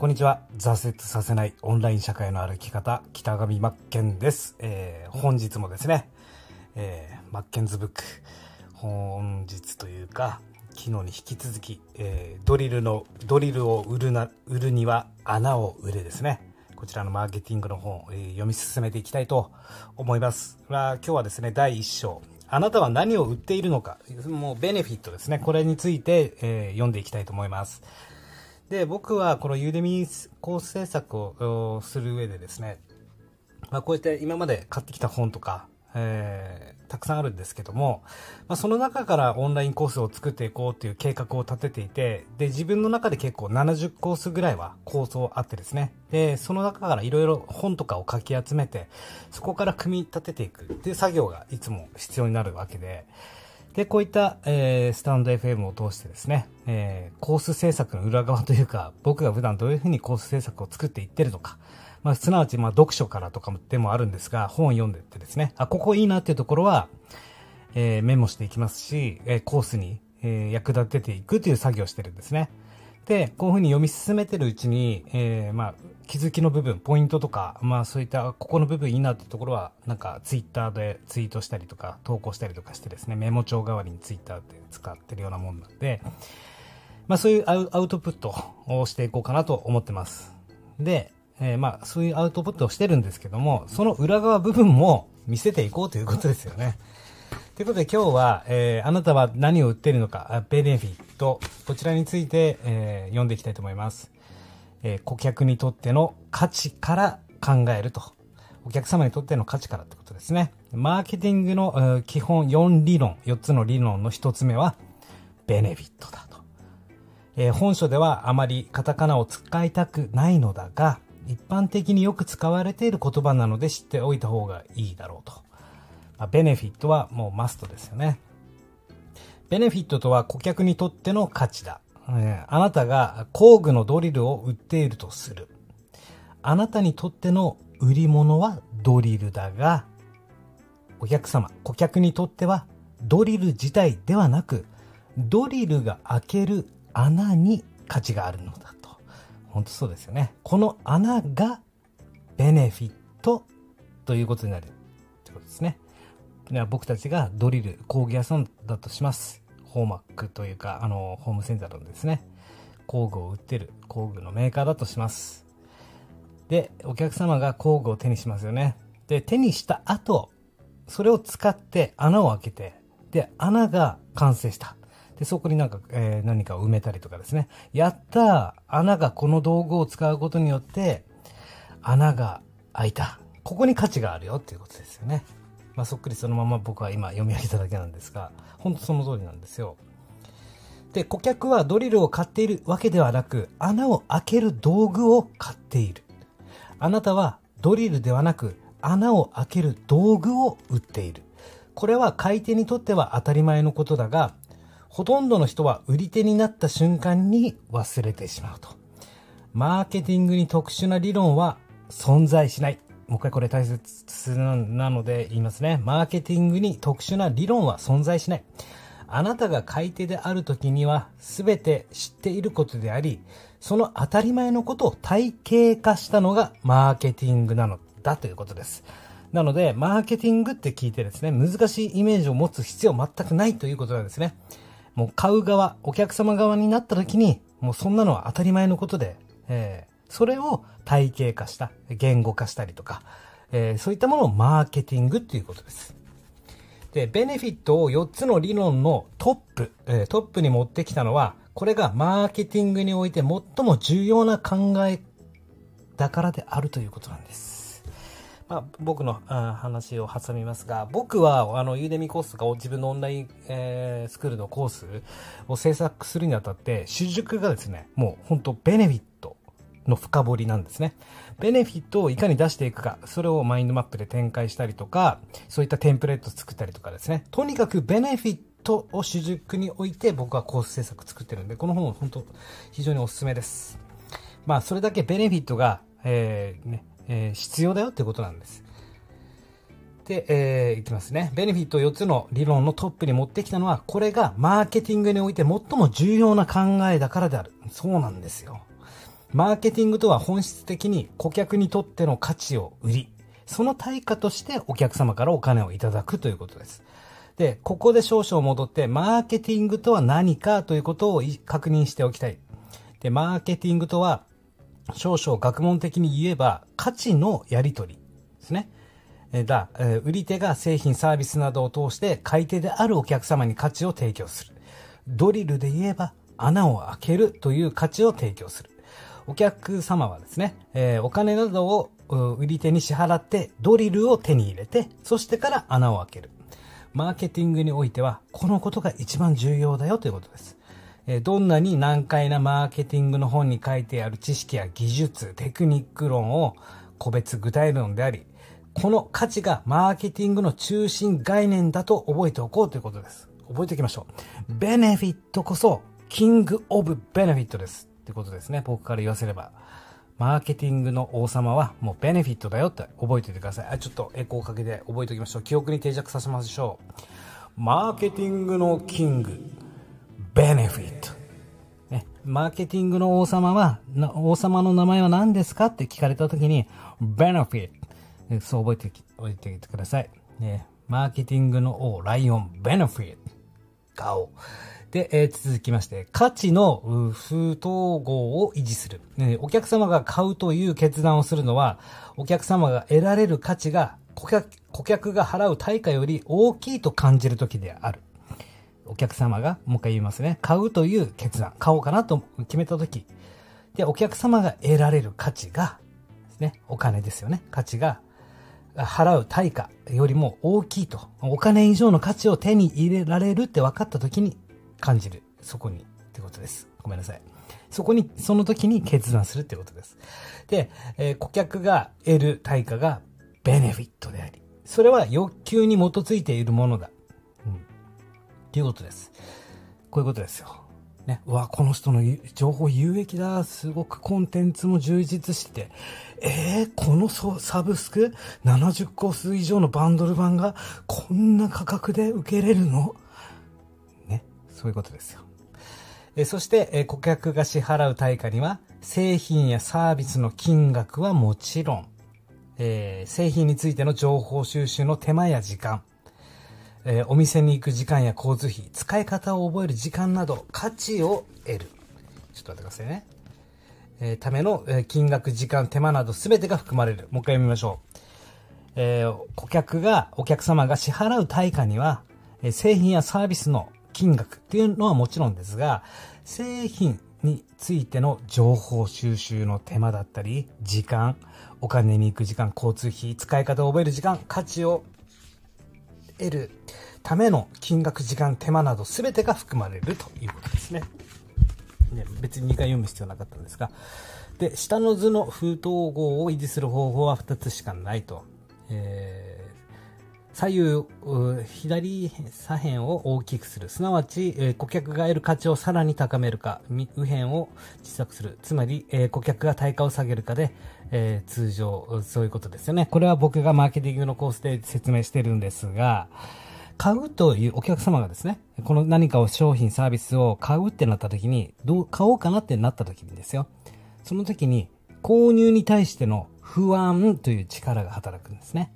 こんにちは。挫折させないオンライン社会の歩き方、北上真剣です。えー、本日もですね、えー、マッケンズブック、本日というか、昨日に引き続き、えー、ドリルの、ドリルを売るな、売るには穴を売れですね。こちらのマーケティングの本、えー、読み進めていきたいと思います。まあ今日はですね、第1章。あなたは何を売っているのか、もうベネフィットですね。これについて、えー、読んでいきたいと思います。で、僕はこのユーデミーコース制作をする上でですね、まあ、こうやって今まで買ってきた本とか、えー、たくさんあるんですけども、まあ、その中からオンラインコースを作っていこうという計画を立てていて、で、自分の中で結構70コースぐらいは構想あってですね、で、その中からいろいろ本とかをかき集めて、そこから組み立てていく。っていう作業がいつも必要になるわけで、で、こういった、えー、スタンド FM を通してですね、えー、コース制作の裏側というか、僕が普段どういうふうにコース制作を作っていってるのか、まあ、すなわち、まあ、読書からとかでもあるんですが、本を読んでってですね、あ、ここいいなっていうところは、えー、メモしていきますし、えー、コースに、えー、役立てていくという作業をしてるんですね。で、こういうふうに読み進めてるうちに、えー、まあ、気づきの部分、ポイントとか、まあそういったここの部分いいなってところは、なんかツイッターでツイートしたりとか、投稿したりとかしてですね、メモ帳代わりにツイッターで使ってるようなもんなんで、まあそういうアウトプットをしていこうかなと思ってます。で、えー、まあそういうアウトプットをしてるんですけども、その裏側部分も見せていこうということですよね。ということで今日は、えー、あなたは何を売ってるのか、ベネフィット、こちらについて、えー、読んでいきたいと思います。えー、顧客にとっての価値から考えると。お客様にとっての価値からってことですね。マーケティングの、基本4理論、4つの理論の1つ目は、ベネフィットだと。えー、本書ではあまりカタカナを使いたくないのだが、一般的によく使われている言葉なので知っておいた方がいいだろうと。まあ、ベネフィットはもうマストですよね。ベネフィットとは顧客にとっての価値だ。えあなたが工具のドリルを売っているとする。あなたにとっての売り物はドリルだが、お客様、顧客にとってはドリル自体ではなく、ドリルが開ける穴に価値があるのだと。本当そうですよね。この穴がベネフィットということになるってことですね。僕たちがドリル、工具屋さんだとします。ホーマックというか、あの、ホームセンターのですね、工具を売ってる工具のメーカーだとします。で、お客様が工具を手にしますよね。で、手にした後、それを使って穴を開けて、で、穴が完成した。で、そこになんか、えー、何かを埋めたりとかですね。やった穴がこの道具を使うことによって、穴が開いた。ここに価値があるよっていうことですよね。まあ、そっくりそのまま僕は今読み上げただけなんですが、本当その通りなんですよ。で、顧客はドリルを買っているわけではなく、穴を開ける道具を買っている。あなたはドリルではなく、穴を開ける道具を売っている。これは買い手にとっては当たり前のことだが、ほとんどの人は売り手になった瞬間に忘れてしまうと。マーケティングに特殊な理論は存在しない。もう一回これ大切なので言いますね。マーケティングに特殊な理論は存在しない。あなたが買い手である時には全て知っていることであり、その当たり前のことを体系化したのがマーケティングなのだということです。なので、マーケティングって聞いてですね、難しいイメージを持つ必要全くないということなんですね。もう買う側、お客様側になった時に、もうそんなのは当たり前のことで、えそれを体系化した、言語化したりとか、えー、そういったものをマーケティングっていうことです。で、ベネフィットを4つの理論のトップ、えー、トップに持ってきたのは、これがマーケティングにおいて最も重要な考えだからであるということなんです。まあ、僕の話を挟みますが、僕は、あの、ユーデミコースとか自分のオンライン、えー、スクールのコースを制作するにあたって、主軸がですね、もう本当ベネフィットの深掘りなんですね。ベネフィットをいかに出していくか、それをマインドマップで展開したりとか、そういったテンプレート作ったりとかですね。とにかくベネフィットを主軸に置いて僕はコース制作作ってるんで、この本は本当非常におすすめです。まあ、それだけベネフィットが、えー、ね、えー、必要だよってことなんです。で、えー、いきますね。ベネフィット4つの理論のトップに持ってきたのは、これがマーケティングにおいて最も重要な考えだからである。そうなんですよ。マーケティングとは本質的に顧客にとっての価値を売り、その対価としてお客様からお金をいただくということです。で、ここで少々戻って、マーケティングとは何かということを確認しておきたい。で、マーケティングとは、少々学問的に言えば、価値のやり取りですね。だ、売り手が製品サービスなどを通して買い手であるお客様に価値を提供する。ドリルで言えば穴を開けるという価値を提供する。お客様はですね、えー、お金などを売り手に支払ってドリルを手に入れて、そしてから穴を開ける。マーケティングにおいては、このことが一番重要だよということです。えどんなに難解なマーケティングの本に書いてある知識や技術、テクニック論を個別具体論であり、この価値がマーケティングの中心概念だと覚えておこうということです。覚えておきましょう。ベネフィットこそ、キングオブベネフィットです。ってことですね。僕から言わせれば。マーケティングの王様はもうベネフィットだよって覚えておいてください。あ、ちょっとエコーかけて覚えておきましょう。記憶に定着させましょう。マーケティングのキング、ベネフィット。ね、マーケティングの王様は、王様の名前は何ですかって聞かれた時に、ベネフィット。そう覚えておいてください。ね、マーケティングの王、ライオン、ベネフィット。顔。で、えー、続きまして、価値の不統合を維持する、ね。お客様が買うという決断をするのは、お客様が得られる価値が顧客顧客が払う対価より大きいと感じる時である。お客様が、もう一回言いますね。買うという決断。買おうかなと決めた時。で、お客様が得られる価値が、ね。お金ですよね。価値が、払う対価よりも大きいと。お金以上の価値を手に入れられるって分かった時に感じる。そこに。ってことです。ごめんなさい。そこに、その時に決断するってことです。で、えー、顧客が得る対価がベネフィットであり、それは欲求に基づいているものだ。うん。ということです。こういうことですよ。ね。うわ、この人の情報有益だ。すごくコンテンツも充実して。えー、このサブスク ?70 コース以上のバンドル版がこんな価格で受けれるの？そういうことですよ。えそして、え顧客が支払う対価には、製品やサービスの金額はもちろん、えー、製品についての情報収集の手間や時間、えー、お店に行く時間や交通費、使い方を覚える時間など、価値を得る。ちょっと待ってくださいね。えー、ための、え、金額、時間、手間など全てが含まれる。もう一回読みましょう。え、顧客が、お客様が支払う対価には、え、製品やサービスの金額っていうのはもちろんですが、製品についての情報収集の手間だったり、時間、お金に行く時間、交通費、使い方を覚える時間、価値を得るための金額、時間、手間など全てが含まれるということですね。ね別に2回読む必要なかったんですが。で、下の図の不統合を維持する方法は2つしかないと。えー左右、左左辺を大きくする。すなわち、えー、顧客が得る価値をさらに高めるか、右辺を小さくする。つまり、えー、顧客が対価を下げるかで、えー、通常、そういうことですよね。これは僕がマーケティングのコースで説明してるんですが、買うというお客様がですね、この何かを商品、サービスを買うってなった時に、どう、買おうかなってなった時にですよ。その時に、購入に対しての不安という力が働くんですね。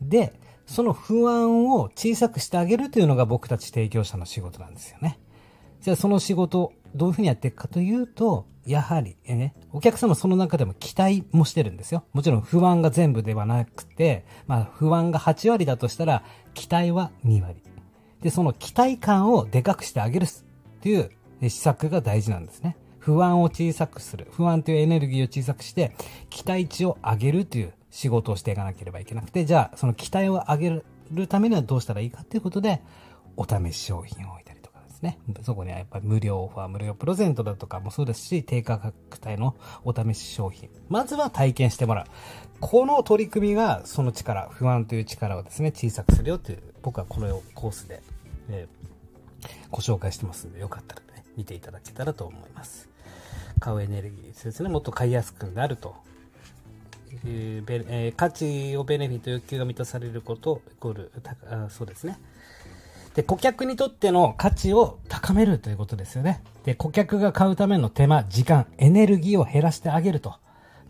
で、その不安を小さくしてあげるというのが僕たち提供者の仕事なんですよね。じゃあその仕事、どういうふうにやっていくかというと、やはり、ね、お客様その中でも期待もしてるんですよ。もちろん不安が全部ではなくて、まあ不安が8割だとしたら、期待は2割。で、その期待感をでかくしてあげるっていう施策が大事なんですね。不安を小さくする。不安というエネルギーを小さくして、期待値を上げるという仕事をしていかなければいけなくて、じゃあその期待を上げるためにはどうしたらいいかということで、お試し商品を置いたりとかですね。そこにはやっぱり無料オファー、無料プレゼントだとかもそうですし、低価格帯のお試し商品。まずは体験してもらう。この取り組みがその力、不安という力をですね、小さくするよという、僕はこのコースで、えー、ご紹介してますんで、よかったらね、見ていただけたらと思います。買うエネルギーですね、もっと買いやすくなるとえーえー、価値をベネフィット欲求が満たされることイコールあそうですねで、顧客にとっての価値を高めるということですよね。で、顧客が買うための手間、時間、エネルギーを減らしてあげると。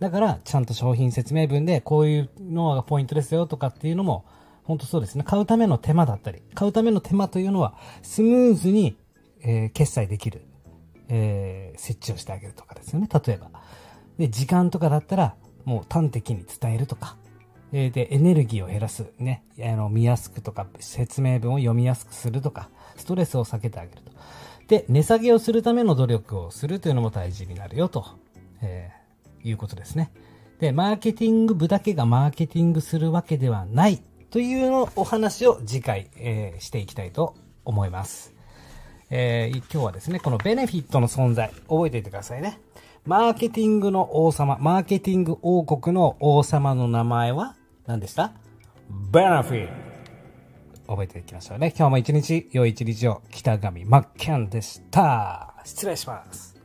だから、ちゃんと商品説明文で、こういうのがポイントですよとかっていうのも、本当そうですね。買うための手間だったり、買うための手間というのは、スムーズに、えー、決済できる、えー、設置をしてあげるとかですよね。例えば。で、時間とかだったら、もう端的に伝えるとか、えー、で、エネルギーを減らす。ね。あの、見やすくとか、説明文を読みやすくするとか、ストレスを避けてあげると。で、値下げをするための努力をするというのも大事になるよと、えー、いうことですね。で、マーケティング部だけがマーケティングするわけではないというのお話を次回、えー、していきたいと思います。えー、今日はですね、このベネフィットの存在、覚えておいてくださいね。マーケティングの王様、マーケティング王国の王様の名前は何でしたベナフィット。覚えていきましょうね。今日も一日、良い一日を、北上マッケンでした。失礼します。